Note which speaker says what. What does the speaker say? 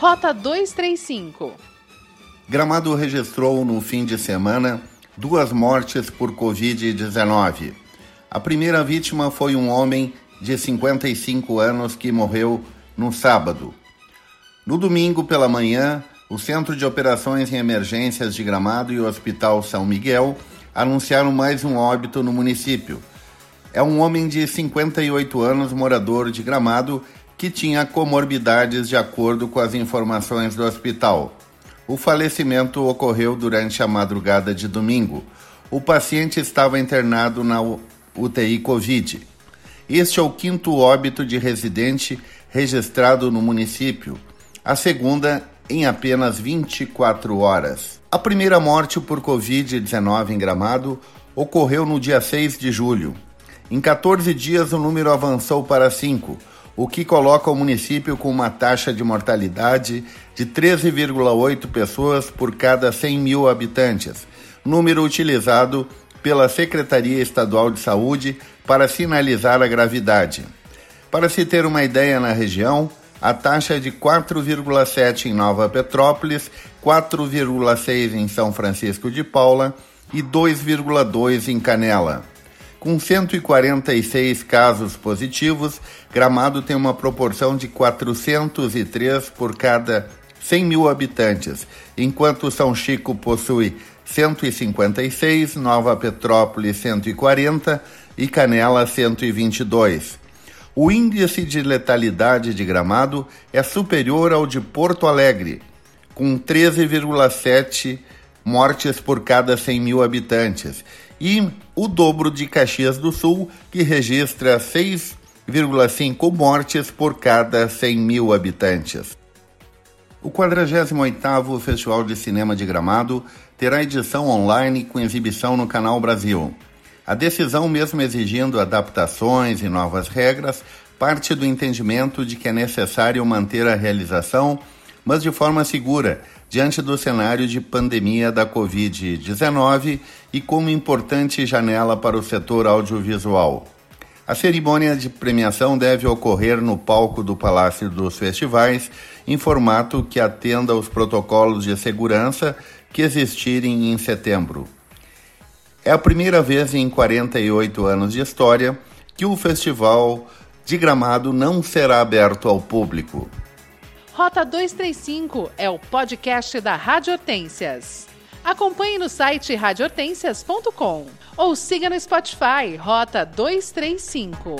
Speaker 1: Rota 235.
Speaker 2: Gramado registrou no fim de semana duas mortes por Covid-19. A primeira vítima foi um homem de 55 anos que morreu no sábado. No domingo pela manhã, o Centro de Operações em Emergências de Gramado e o Hospital São Miguel anunciaram mais um óbito no município. É um homem de 58 anos, morador de Gramado, que tinha comorbidades de acordo com as informações do hospital. O falecimento ocorreu durante a madrugada de domingo. O paciente estava internado na UTI Covid. Este é o quinto óbito de residente registrado no município, a segunda em apenas 24 horas. A primeira morte por Covid-19 em Gramado ocorreu no dia 6 de julho. Em 14 dias, o número avançou para 5, o que coloca o município com uma taxa de mortalidade de 13,8 pessoas por cada 100 mil habitantes, número utilizado pela Secretaria Estadual de Saúde para sinalizar a gravidade. Para se ter uma ideia na região, a taxa é de 4,7 em Nova Petrópolis, 4,6 em São Francisco de Paula e 2,2 em Canela. Com 146 casos positivos, Gramado tem uma proporção de 403 por cada 100 mil habitantes, enquanto São Chico possui 156, Nova Petrópolis 140 e Canela 122. O índice de letalidade de Gramado é superior ao de Porto Alegre, com 13,7 mortes por cada 100 mil habitantes, e o dobro de Caxias do Sul, que registra 6,5 mortes por cada 100 mil habitantes. O 48º Festival de Cinema de Gramado terá edição online com exibição no Canal Brasil. A decisão, mesmo exigindo adaptações e novas regras, parte do entendimento de que é necessário manter a realização, mas de forma segura, diante do cenário de pandemia da Covid-19 e como importante janela para o setor audiovisual. A cerimônia de premiação deve ocorrer no palco do Palácio dos Festivais, em formato que atenda aos protocolos de segurança que existirem em setembro. É a primeira vez em 48 anos de história que o festival de Gramado não será aberto ao público.
Speaker 1: Rota 235 é o podcast da Rádio Hortências. Acompanhe no site radiohortências.com ou siga no Spotify Rota 235.